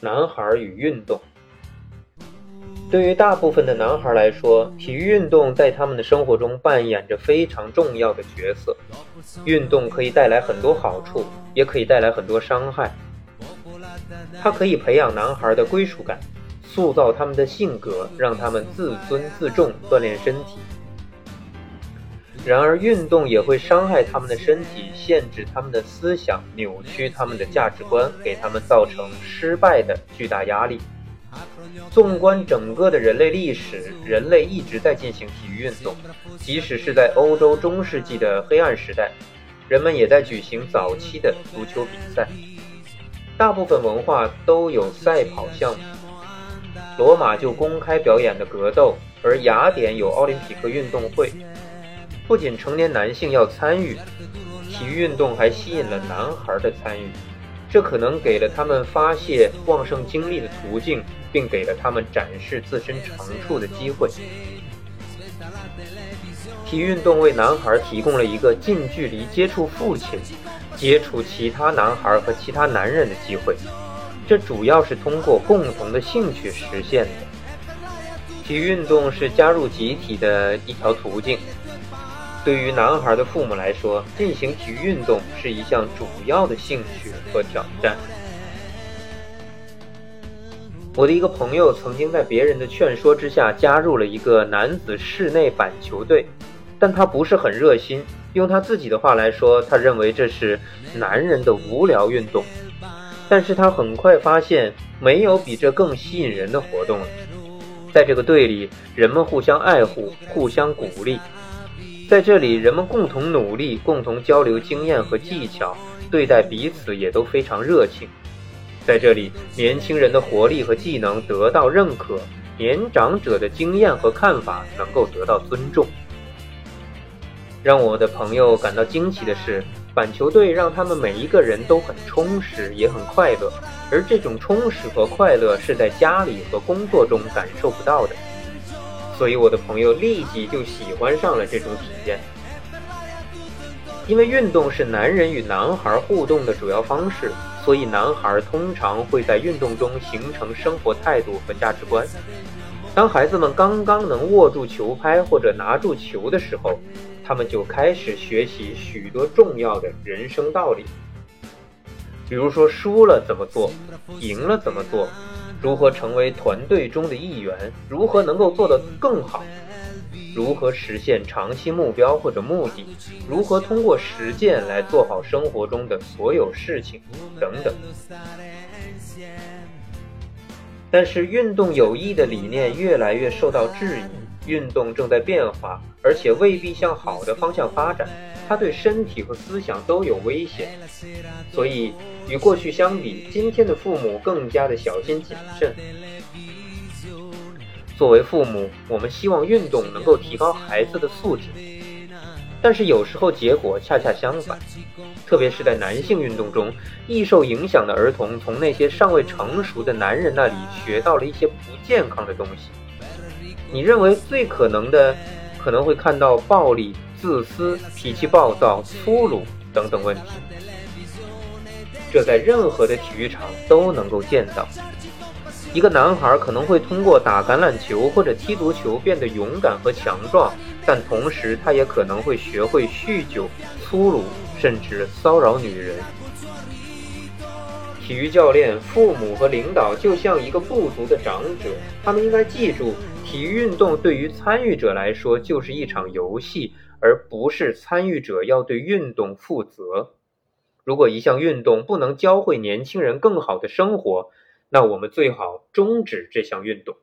男孩与运动。对于大部分的男孩来说，体育运动在他们的生活中扮演着非常重要的角色。运动可以带来很多好处，也可以带来很多伤害。它可以培养男孩的归属感，塑造他们的性格，让他们自尊自重，锻炼身体。然而，运动也会伤害他们的身体，限制他们的思想，扭曲他们的价值观，给他们造成失败的巨大压力。纵观整个的人类历史，人类一直在进行体育运动，即使是在欧洲中世纪的黑暗时代，人们也在举行早期的足球比赛。大部分文化都有赛跑项目，罗马就公开表演的格斗，而雅典有奥林匹克运动会。不仅成年男性要参与体育运动，还吸引了男孩的参与，这可能给了他们发泄旺盛精力的途径，并给了他们展示自身长处的机会。体育运动为男孩提供了一个近距离接触父亲、接触其他男孩和其他男人的机会，这主要是通过共同的兴趣实现的。体育运动是加入集体的一条途径。对于男孩的父母来说，进行体育运动是一项主要的兴趣和挑战。我的一个朋友曾经在别人的劝说之下加入了一个男子室内板球队，但他不是很热心。用他自己的话来说，他认为这是男人的无聊运动。但是他很快发现，没有比这更吸引人的活动了。在这个队里，人们互相爱护，互相鼓励。在这里，人们共同努力，共同交流经验和技巧，对待彼此也都非常热情。在这里，年轻人的活力和技能得到认可，年长者的经验和看法能够得到尊重。让我的朋友感到惊奇的是，板球队让他们每一个人都很充实，也很快乐，而这种充实和快乐是在家里和工作中感受不到的。所以我的朋友立即就喜欢上了这种体验，因为运动是男人与男孩互动的主要方式，所以男孩通常会在运动中形成生活态度和价值观。当孩子们刚刚能握住球拍或者拿住球的时候，他们就开始学习许多重要的人生道理，比如说输了怎么做，赢了怎么做。如何成为团队中的一员？如何能够做得更好？如何实现长期目标或者目的？如何通过实践来做好生活中的所有事情？等等。但是，运动有益的理念越来越受到质疑，运动正在变化，而且未必向好的方向发展。它对身体和思想都有危险，所以与过去相比，今天的父母更加的小心谨慎。作为父母，我们希望运动能够提高孩子的素质，但是有时候结果恰恰相反。特别是在男性运动中，易受影响的儿童从那些尚未成熟的男人那里学到了一些不健康的东西。你认为最可能的，可能会看到暴力。自私、脾气暴躁、粗鲁等等问题，这在任何的体育场都能够见到。一个男孩可能会通过打橄榄球或者踢足球变得勇敢和强壮，但同时他也可能会学会酗酒、粗鲁，甚至骚扰女人。体育教练、父母和领导就像一个部族的长者，他们应该记住，体育运动对于参与者来说就是一场游戏。而不是参与者要对运动负责。如果一项运动不能教会年轻人更好的生活，那我们最好终止这项运动。